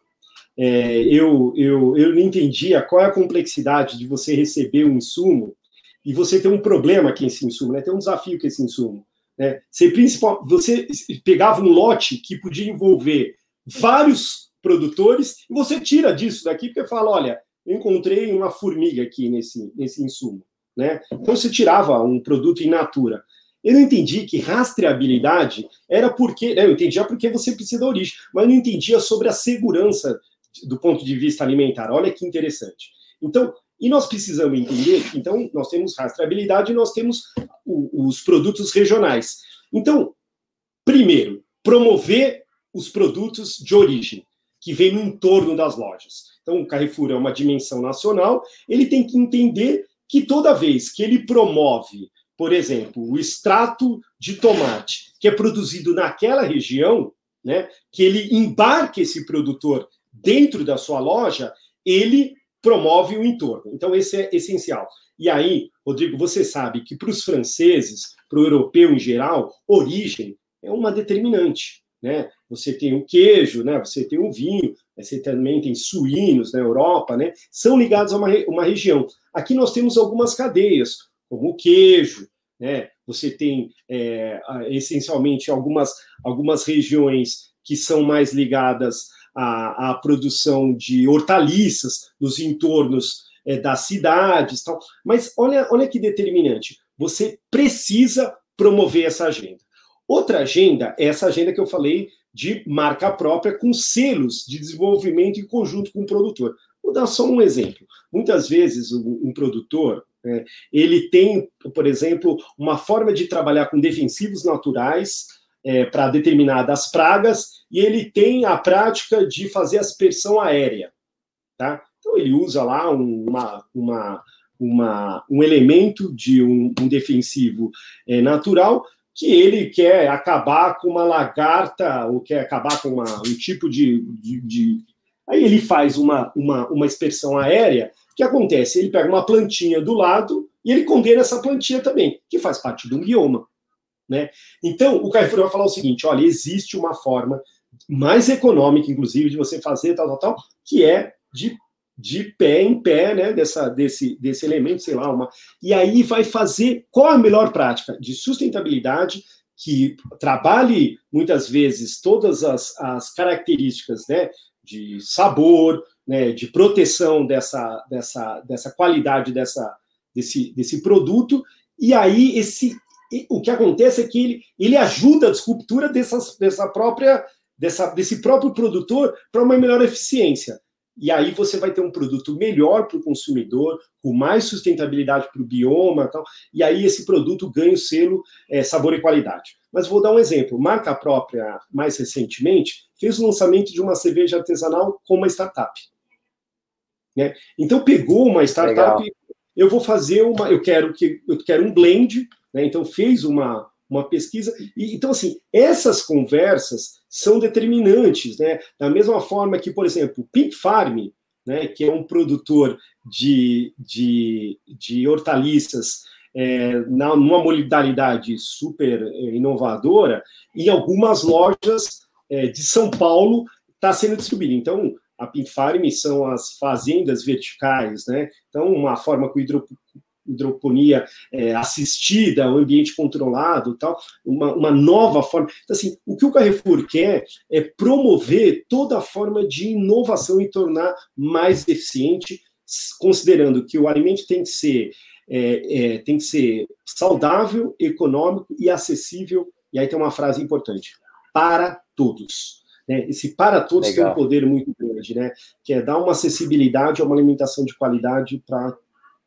é, eu, eu, eu não entendia qual é a complexidade de você receber um insumo e você ter um problema com esse insumo, né? ter um desafio com esse insumo. Né? Você, principal, você pegava um lote que podia envolver vários produtores e você tira disso daqui porque fala, olha, eu encontrei uma formiga aqui nesse, nesse insumo. Né? Então você tirava um produto in natura. Eu não entendi que rastreabilidade era porque. Né, eu entendia porque você precisa da origem, mas não entendia sobre a segurança do ponto de vista alimentar. Olha que interessante. Então, e nós precisamos entender que, então, nós temos rastreabilidade e nós temos o, os produtos regionais. Então, primeiro, promover os produtos de origem, que vem no entorno das lojas. Então, o Carrefour é uma dimensão nacional, ele tem que entender que toda vez que ele promove, por exemplo, o extrato de tomate que é produzido naquela região, né, que ele embarque esse produtor dentro da sua loja, ele promove o entorno. Então, esse é essencial. E aí, Rodrigo, você sabe que para os franceses, para o europeu em geral, origem é uma determinante. Né? Você tem o queijo, né? você tem o vinho, você também tem suínos na Europa, né? são ligados a uma, uma região. Aqui nós temos algumas cadeias, como o queijo, né? você tem é, essencialmente algumas, algumas regiões que são mais ligadas a, a produção de hortaliças nos entornos é, das cidades, tal. Mas olha, olha que determinante. você precisa promover essa agenda. Outra agenda é essa agenda que eu falei de marca própria com selos de desenvolvimento em conjunto com o produtor. Vou dar só um exemplo. Muitas vezes um, um produtor né, ele tem, por exemplo, uma forma de trabalhar com defensivos naturais é, para determinadas pragas e ele tem a prática de fazer aspersão aérea, tá? Então ele usa lá uma, uma, uma um elemento de um, um defensivo é, natural que ele quer acabar com uma lagarta ou quer acabar com uma, um tipo de, de, de... Aí ele faz uma, uma, uma expersão aérea. O que acontece? Ele pega uma plantinha do lado e ele condena essa plantinha também, que faz parte de um bioma. Né? Então, o Carrefour vai falar o seguinte: olha, existe uma forma mais econômica, inclusive, de você fazer tal, tal, tal, que é de de pé em pé, né, dessa, desse, desse elemento, sei lá, uma. E aí vai fazer qual a melhor prática de sustentabilidade que trabalhe muitas vezes todas as, as características, né, de sabor, né, de proteção dessa, dessa, dessa qualidade dessa, desse, desse produto. E aí esse o que acontece é que ele, ele ajuda a descultura dessas, dessa própria dessa, desse próprio produtor para uma melhor eficiência. E aí você vai ter um produto melhor para o consumidor, com mais sustentabilidade para o bioma, tal, e aí esse produto ganha o selo é, sabor e qualidade. Mas vou dar um exemplo. Marca própria, mais recentemente, fez o lançamento de uma cerveja artesanal com uma startup. Né? Então pegou uma startup, Legal. eu vou fazer uma, eu quero que eu quero um blend, né? então fez uma uma pesquisa. E, então, assim, essas conversas são determinantes, né? Da mesma forma que, por exemplo, Pink Farm, né, que é um produtor de, de, de hortaliças é, na, numa modalidade super é, inovadora, em algumas lojas é, de São Paulo está sendo distribuído. Então, a Pink Farm são as fazendas verticais, né? Então, uma forma com hidro, hidroponia é, assistida, um ambiente controlado, tal, uma, uma nova forma. Então, assim, o que o Carrefour quer é promover toda forma de inovação e tornar mais eficiente, considerando que o alimento tem que ser é, é, tem que ser saudável, econômico e acessível. E aí tem uma frase importante: para todos. Né? Esse para todos Legal. tem um poder muito grande, né? Que é dar uma acessibilidade a uma alimentação de qualidade para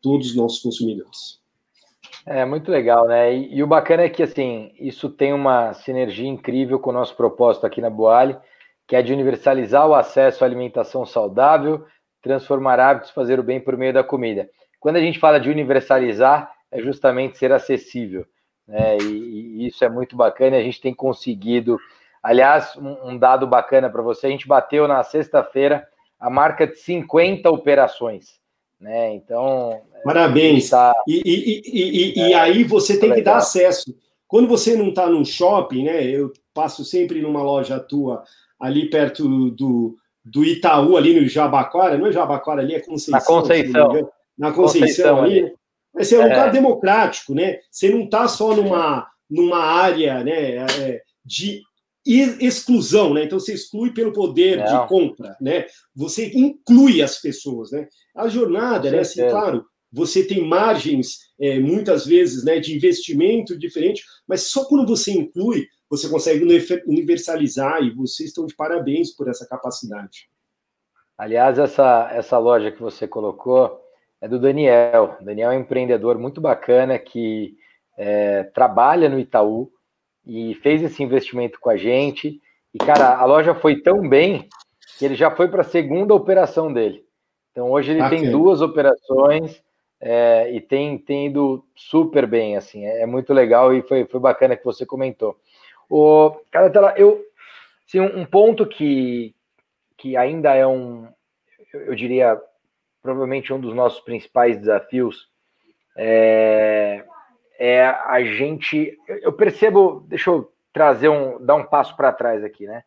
todos os nossos consumidores. É muito legal, né? E, e, o bacana é que assim isso tem uma sinergia incrível com o nosso propósito aqui na Boali, que é de universalizar o acesso à alimentação saudável, transformar hábitos, fazer o bem por meio da comida. Quando a gente fala de universalizar, é justamente ser acessível, né? E, e isso é muito bacana. E a gente tem conseguido, aliás, um, um dado bacana para você: a gente bateu na sexta-feira a marca de 50 operações né? Então. Parabéns. Tá... E, e, e, é, e, aí você tem que dar acesso. Quando você não está num shopping, né? Eu passo sempre numa loja tua ali perto do, do Itaú, ali no Jabaquara, não é Jabaquara ali, é Conceição. Na Conceição. Na Conceição, Conceição ali. ali. Mas é um é. lugar democrático, né? Você não está só numa, numa área né, é, de exclusão, né? Então você exclui pelo poder Não. de compra, né? Você inclui as pessoas, né? A jornada, né? Assim, claro, você tem margens é, muitas vezes, né, de investimento diferente, mas só quando você inclui você consegue universalizar e vocês estão de parabéns por essa capacidade. Aliás, essa essa loja que você colocou é do Daniel. O Daniel é um empreendedor muito bacana que é, trabalha no Itaú e fez esse investimento com a gente. E, cara, a loja foi tão bem que ele já foi para a segunda operação dele. Então, hoje ele tem duas operações é, e tem, tem ido super bem, assim, é, é, muito legal e foi, foi bacana que você comentou. O, cara, eu, assim, um ponto que, que ainda é um, eu diria, provavelmente um dos nossos principais desafios é, é a gente. Eu percebo, deixa eu trazer um, dar um passo para trás aqui, né?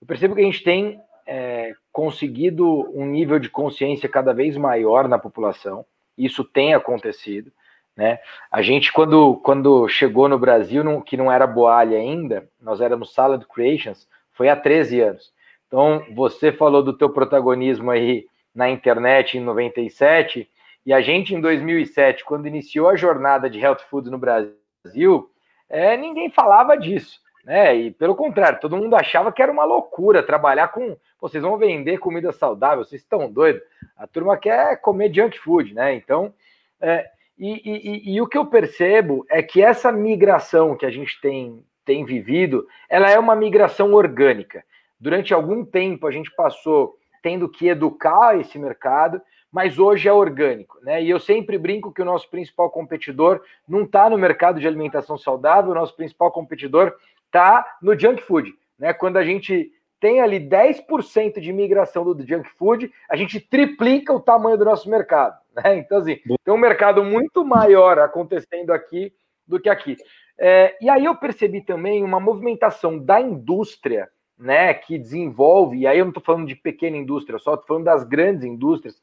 Eu percebo que a gente tem é, conseguido um nível de consciência cada vez maior na população. Isso tem acontecido, né? A gente quando quando chegou no Brasil, não, que não era Boalha ainda, nós éramos Salad Creations, foi há 13 anos. Então, você falou do teu protagonismo aí na internet em 97, E a gente, em 2007, quando iniciou a jornada de health food no Brasil, é, ninguém falava disso. Né? E pelo contrário, todo mundo achava que era uma loucura trabalhar com. vocês vão vender comida saudável, vocês estão doidos. A turma quer comer junk food, né? Então, é, e, e, e, o que eu percebo é que essa migração que a gente tem, tem vivido, ela é uma migração orgânica. Durante algum tempo a gente passou tendo que educar esse mercado, mas hoje é orgânico, né? E eu sempre brinco que o nosso principal competidor não está no mercado de alimentação saudável, o nosso principal competidor está no junk food, né? Quando a gente tem ali 10% de migração do junk food, a gente triplica o tamanho do nosso mercado. Né? Então, assim, tem um mercado muito maior acontecendo aqui do que aqui. É, e aí eu percebi também uma movimentação da indústria, né, que desenvolve, e aí eu não estou falando de pequena indústria, só estou falando das grandes indústrias,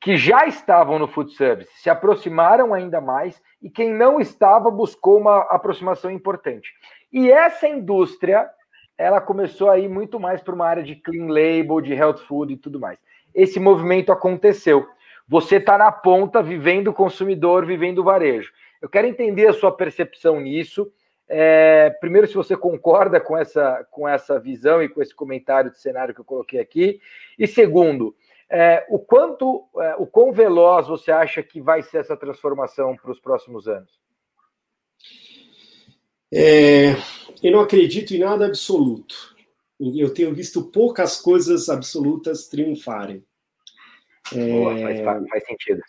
que já estavam no food service, se aproximaram ainda mais, e quem não estava buscou uma aproximação importante. E essa indústria, ela começou a ir muito mais para uma área de clean label, de health food e tudo mais. Esse movimento aconteceu. Você está na ponta, vivendo o consumidor, vivendo o varejo. Eu quero entender a sua percepção nisso. É, primeiro, se você concorda com essa, com essa visão e com esse comentário de cenário que eu coloquei aqui. E segundo, é, o quanto, é, o quão veloz você acha que vai ser essa transformação para os próximos anos? É, eu não acredito em nada absoluto. Eu tenho visto poucas coisas absolutas triunfarem. Boa, faz, faz sentido.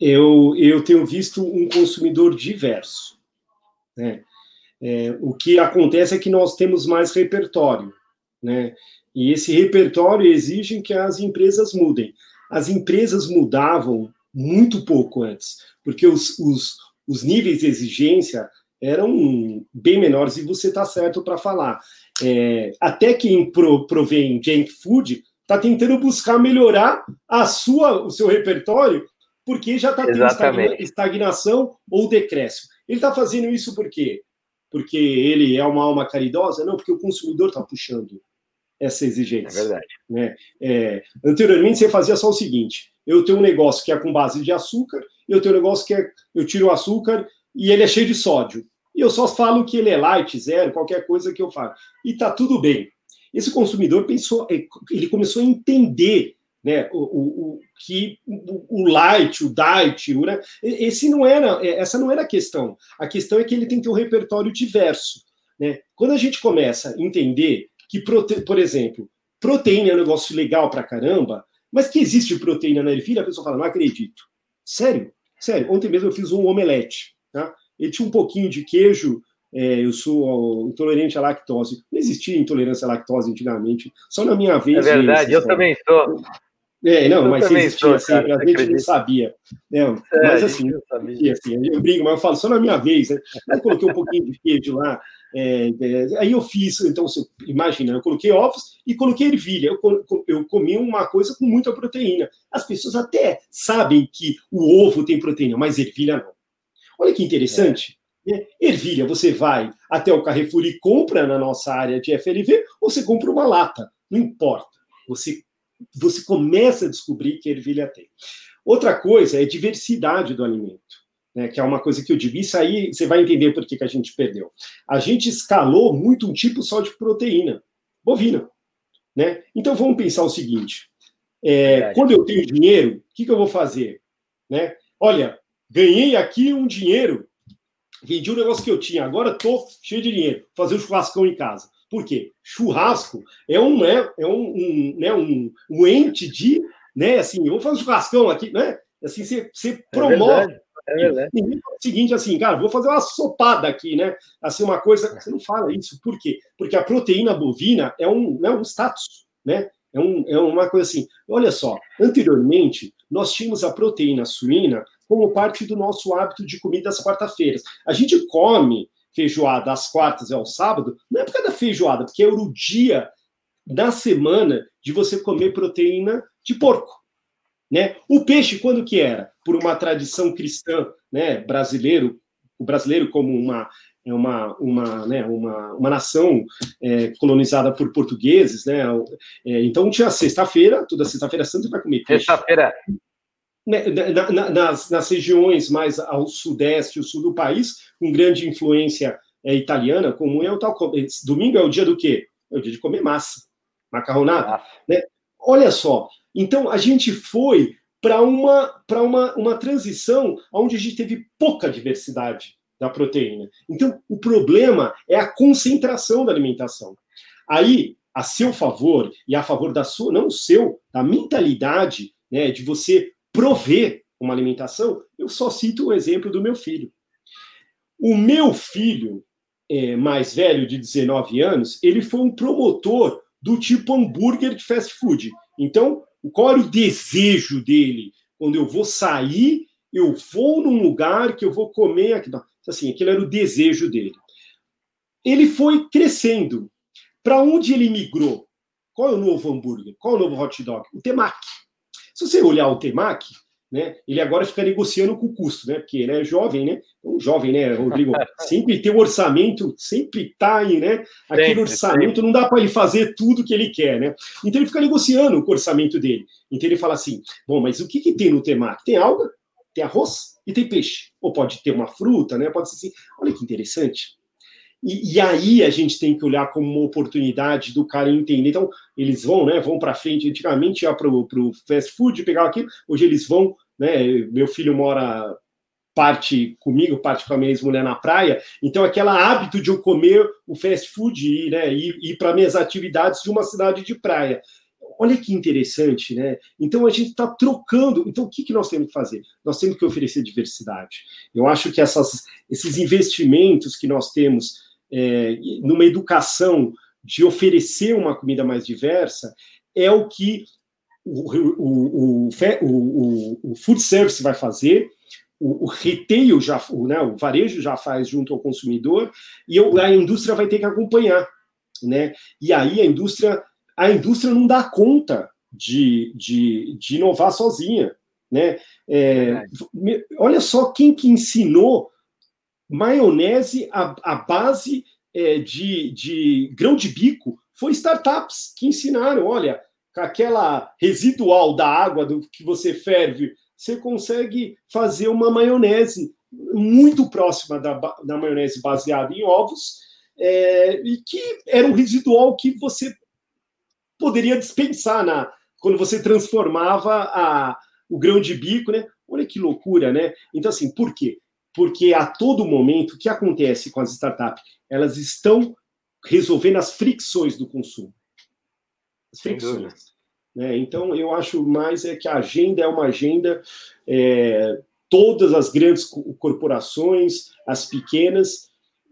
Eu, eu tenho visto um consumidor diverso. Né? É, o que acontece é que nós temos mais repertório. Né? E esse repertório exige que as empresas mudem. As empresas mudavam muito pouco antes, porque os, os, os níveis de exigência eram bem menores, e você está certo para falar. É, até quem pro, provém junk food está tentando buscar melhorar a sua, o seu repertório, porque já está tendo estagna, estagnação ou decréscimo. Ele está fazendo isso por quê? Porque ele é uma alma caridosa? Não, porque o consumidor está puxando essa exigência. É verdade. Né? É, anteriormente, você fazia só o seguinte: eu tenho um negócio que é com base de açúcar, eu tenho um negócio que é, eu tiro o açúcar e ele é cheio de sódio. E eu só falo que ele é light, zero, qualquer coisa que eu falo. E tá tudo bem. Esse consumidor pensou, é, ele começou a entender né, o, o, o que o, o, light, o diet, o, né, esse não era, é, essa não era a questão. A questão é que ele tem que ter um repertório diverso. Né? Quando a gente começa a entender que, por exemplo, proteína é um negócio legal pra caramba, mas que existe proteína na ervilha, a pessoa fala, não acredito. Sério? Sério. Ontem mesmo eu fiz um omelete, tá? Ele tinha um pouquinho de queijo, é, eu sou intolerante à lactose. Não existia intolerância à lactose antigamente, só na minha vez. É verdade, eu também sou. É, não, eu mas existia sempre, a gente não sabia. Não, Sério, mas assim, eu, sabia. assim, eu brinco, mas eu falo só na minha vez. Né? Eu coloquei um pouquinho de queijo lá, é, é, aí eu fiz, então, imagina, eu coloquei ovos e coloquei ervilha. Eu, eu comi uma coisa com muita proteína. As pessoas até sabem que o ovo tem proteína, mas ervilha não. Olha que interessante. É. Ervilha, você vai até o Carrefour e compra na nossa área de FLV, ou você compra uma lata, não importa. Você, você começa a descobrir que ervilha tem. Outra coisa é diversidade do alimento né, que é uma coisa que eu digo. Isso aí você vai entender por que, que a gente perdeu. A gente escalou muito um tipo só de proteína, bovina. Né? Então vamos pensar o seguinte: é, quando eu tenho dinheiro, o que, que eu vou fazer? Né? Olha, ganhei aqui um dinheiro, vendi um negócio que eu tinha, agora estou cheio de dinheiro, fazer um churrascão em casa. Por quê? Churrasco é um, né, é um, um, né, um, um ente de, né, assim, vou fazer um churrascão aqui, né? Assim, você, você é promove é é. E o seguinte, assim, cara, vou fazer uma sopada aqui, né? Assim, uma coisa. Você não fala isso. Por quê? Porque a proteína bovina é um, né, um status, né? É, um, é uma coisa assim. Olha só, anteriormente, nós tínhamos a proteína suína como parte do nosso hábito de comida às quarta-feiras. A gente come feijoada às quartas e ao sábado, não é por causa da feijoada, porque era o dia da semana de você comer proteína de porco. Né? O peixe, quando que era? Por uma tradição cristã né, brasileiro, o brasileiro como uma, é uma, uma, né, uma, uma nação é, colonizada por portugueses, né? É, então tinha sexta-feira, toda sexta-feira santa para comer. Sexta-feira. né, na, na, nas, nas, regiões mais ao sudeste, o sul do país, com grande influência é, italiana, como é o tal. Domingo é o dia do quê? É o dia de comer massa, macarronada. Né? Olha só, então a gente foi para uma, uma, uma transição onde a gente teve pouca diversidade da proteína. Então, o problema é a concentração da alimentação. Aí, a seu favor e a favor da sua, não seu, da mentalidade né, de você prover uma alimentação, eu só cito o exemplo do meu filho. O meu filho é, mais velho, de 19 anos, ele foi um promotor do tipo hambúrguer de fast food. Então, qual era o desejo dele? Quando eu vou sair, eu vou num lugar que eu vou comer aquilo. Assim, aquele era o desejo dele. Ele foi crescendo. Para onde ele migrou? Qual é o novo hambúrguer? Qual é o novo hot dog? O temaki. Se você olhar o temaki, né, ele agora fica negociando com o custo, né? Porque ele é jovem, né? Um jovem, né, Rodrigo? Sempre tem o orçamento, sempre tá aí, né? Aquele sempre, orçamento sempre. não dá para ele fazer tudo que ele quer, né? Então ele fica negociando com o orçamento dele. Então ele fala assim: bom, mas o que, que tem no temaki? Tem alga, tem arroz e tem peixe. Ou pode ter uma fruta, né? Pode ser assim. Olha que interessante. E, e, aí a gente tem que olhar como uma oportunidade do cara entender. Então, eles vão, né? Vão para frente. Antigamente ia para o fast food, pegar aquilo. Hoje eles vão, né? Meu filho mora parte comigo, parte com a minha ex-mulher na praia. Então, aquele hábito de eu comer o fast food e né, ir, ir para minhas atividades de uma cidade de praia. Olha que interessante, né? Então a gente está trocando. Então o que, que nós temos que fazer? Nós temos que oferecer diversidade. Eu acho que essas, esses investimentos que nós temos é, numa educação de oferecer uma comida mais diversa, é o que o, o, o, o, food service vai fazer, o, o retail já, o, né, o varejo já faz junto ao consumidor, e a indústria vai ter que acompanhar. Né? E aí a indústria, a indústria não dá conta de, de, de inovar sozinha. Né? É, olha só quem que ensinou maionese, a base é, de, de grão de bico, foi startups que ensinaram, olha, aquela residual da água do que você ferve, você consegue fazer uma maionese muito próxima da, da maionese baseada em ovos, é, e que era um residual que você poderia dispensar na, quando você transformava a, o grão de bico, né? Olha que loucura, né? Então, assim, por quê? Porque a todo momento, o que acontece com as startups? Elas estão resolvendo as fricções do consumo. As fricções. Né? Então, eu acho mais é que a agenda é uma agenda, é, todas as grandes corporações, as pequenas,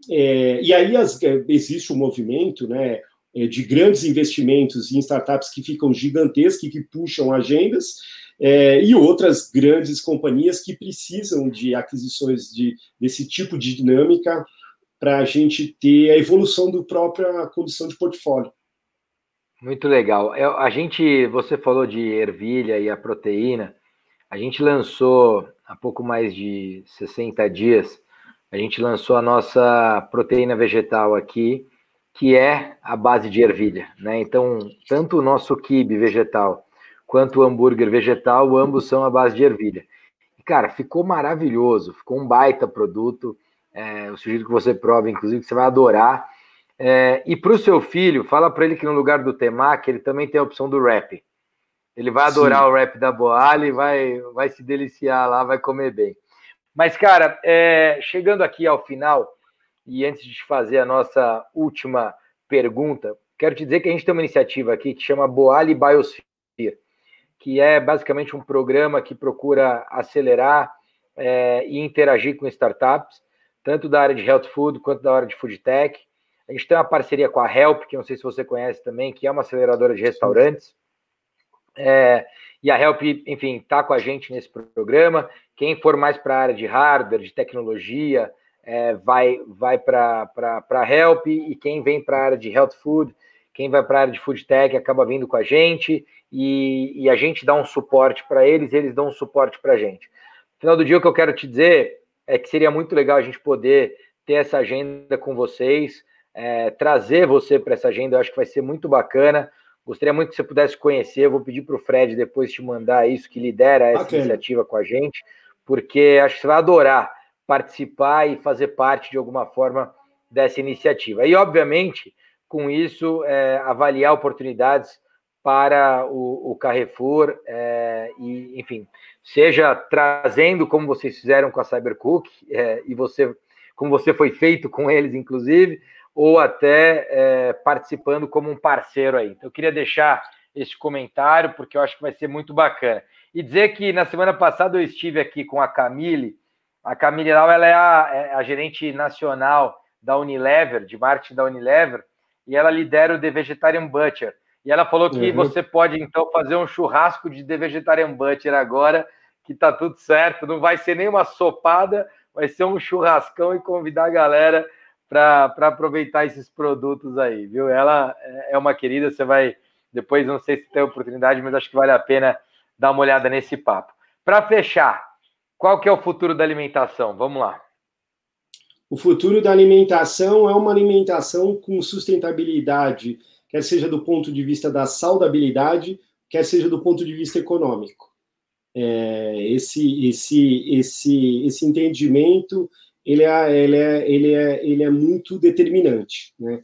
é, e aí as, é, existe um movimento né, é, de grandes investimentos em startups que ficam gigantescas, que puxam agendas, é, e outras grandes companhias que precisam de aquisições de, desse tipo de dinâmica para a gente ter a evolução da própria condição de portfólio. Muito legal. É, a gente, você falou de ervilha e a proteína. A gente lançou há pouco mais de 60 dias, a gente lançou a nossa proteína vegetal aqui, que é a base de ervilha, né? Então, tanto o nosso kibe vegetal quanto o hambúrguer vegetal, ambos são à base de ervilha. E, cara, ficou maravilhoso, ficou um baita produto. É, eu sugiro que você prove, inclusive, que você vai adorar. É, e para o seu filho, fala para ele que no lugar do temaki, ele também tem a opção do wrap. Ele vai adorar Sim. o wrap da Boali, vai, vai se deliciar lá, vai comer bem. Mas, cara, é, chegando aqui ao final, e antes de fazer a nossa última pergunta, quero te dizer que a gente tem uma iniciativa aqui que chama Boali Biosphere que é basicamente um programa que procura acelerar é, e interagir com startups, tanto da área de health food quanto da área de food tech. A gente tem uma parceria com a Help, que não sei se você conhece também, que é uma aceleradora de restaurantes. É, e a Help, enfim, está com a gente nesse programa. Quem for mais para a área de hardware, de tecnologia, é, vai, vai para a Help, e quem vem para a área de health food, quem vai para a área de food tech acaba vindo com a gente, e, e a gente dá um suporte para eles, eles dão um suporte para a gente. No final do dia, o que eu quero te dizer é que seria muito legal a gente poder ter essa agenda com vocês, é, trazer você para essa agenda, eu acho que vai ser muito bacana. Gostaria muito que você pudesse conhecer. Eu vou pedir para o Fred depois te mandar isso, que lidera essa okay. iniciativa com a gente, porque acho que você vai adorar participar e fazer parte de alguma forma dessa iniciativa. E, obviamente, com isso, é, avaliar oportunidades para o, o Carrefour é, e, enfim, seja trazendo como vocês fizeram com a Cybercook é, e você, como você foi feito com eles, inclusive, ou até é, participando como um parceiro aí. Então, eu queria deixar esse comentário porque eu acho que vai ser muito bacana e dizer que na semana passada eu estive aqui com a Camille. A Camille Lau, ela é a, é a gerente nacional da Unilever, de marketing da Unilever, e ela lidera o The Vegetarian Butcher e ela falou que uhum. você pode, então, fazer um churrasco de The Vegetarian Butcher agora, que tá tudo certo. Não vai ser nem uma sopada, vai ser um churrascão e convidar a galera para aproveitar esses produtos aí, viu? Ela é uma querida, você vai. Depois, não sei se tem oportunidade, mas acho que vale a pena dar uma olhada nesse papo. Para fechar, qual que é o futuro da alimentação? Vamos lá. O futuro da alimentação é uma alimentação com sustentabilidade quer seja do ponto de vista da saudabilidade, quer seja do ponto de vista econômico. É, esse, esse, esse, esse entendimento ele é, ele é, ele é, ele é muito determinante. Né?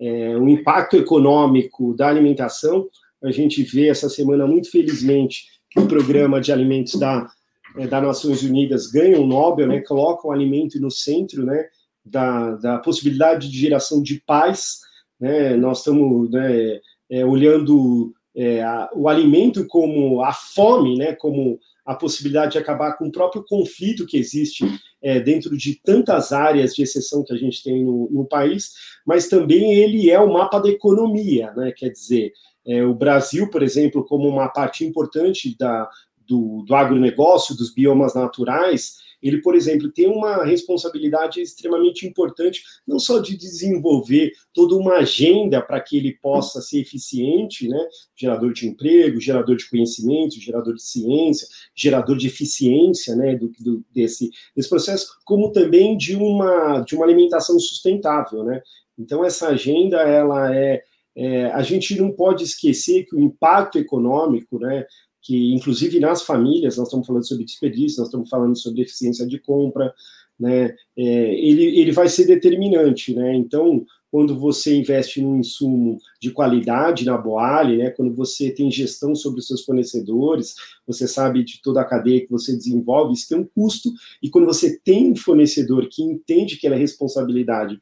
É, o impacto econômico da alimentação, a gente vê essa semana, muito felizmente, que o programa de alimentos da, é, das Nações Unidas ganha um Nobel, né, coloca o alimento no centro né, da, da possibilidade de geração de paz né? Nós estamos né, é, olhando é, a, o alimento como a fome, né, como a possibilidade de acabar com o próprio conflito que existe é, dentro de tantas áreas de exceção que a gente tem no, no, país, mas também ele é o mapa da economia, né? quer dizer, é, o Brasil, por exemplo, como uma parte importante da, do, do agronegócio, dos biomas naturais, ele, por exemplo, tem uma responsabilidade extremamente importante, não só de desenvolver toda uma agenda para que ele possa ser eficiente, né? gerador de emprego, gerador de conhecimento, gerador de ciência, gerador de eficiência né? do, do desse, desse processo, como também de uma, de uma alimentação sustentável. Né? Então, essa agenda, ela é, é, a gente não pode esquecer que o impacto econômico, né, que inclusive nas famílias, nós estamos falando sobre desperdício, nós estamos falando sobre eficiência de compra, né, é, ele, ele vai ser determinante, né, então, quando você investe num insumo de qualidade na Boali, né, quando você tem gestão sobre os seus fornecedores, você sabe de toda a cadeia que você desenvolve, isso tem um custo, e quando você tem um fornecedor que entende que ela é responsabilidade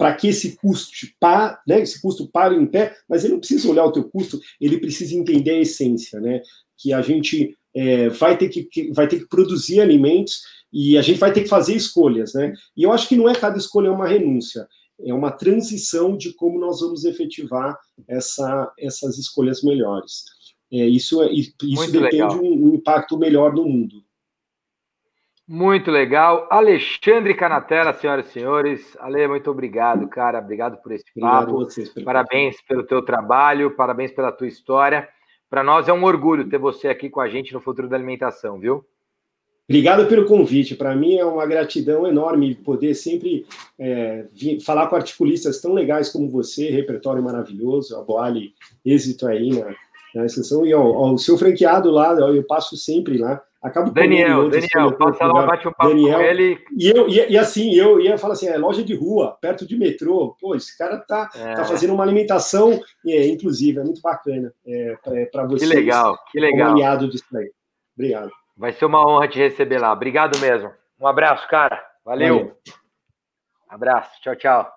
para que esse custo, pa, né, esse custo pare em pé, mas ele não precisa olhar o teu custo, ele precisa entender a essência, né? Que a gente é, vai, ter que, que, vai ter que produzir alimentos e a gente vai ter que fazer escolhas, né? E eu acho que não é cada escolha é uma renúncia, é uma transição de como nós vamos efetivar essa, essas escolhas melhores. É, isso é, isso Muito depende de um, um impacto melhor no mundo. Muito legal. Alexandre Canatella, senhoras e senhores. Ale, muito obrigado, cara. Obrigado por esse papo. Vocês, parabéns pelo teu trabalho, parabéns pela tua história. Para nós é um orgulho ter você aqui com a gente no Futuro da Alimentação, viu? Obrigado pelo convite. Para mim é uma gratidão enorme poder sempre é, vir, falar com articulistas tão legais como você, repertório maravilhoso, a Boali, êxito aí na, na. E ó, ó, o seu franqueado lá, ó, eu passo sempre lá. Acabo Daniel, Daniel, passa lá, bate um papo Daniel, com ele. E, eu, e, e, assim, eu ia falar assim, é loja de rua, perto de metrô. Pô, esse cara tá, é. tá fazendo uma alimentação é, inclusive, é muito bacana é, para você. Que legal, que legal. aliado disso aí. Obrigado. Vai ser uma honra te receber lá. Obrigado mesmo. Um abraço, cara. Valeu. Valeu. Abraço. Tchau, tchau.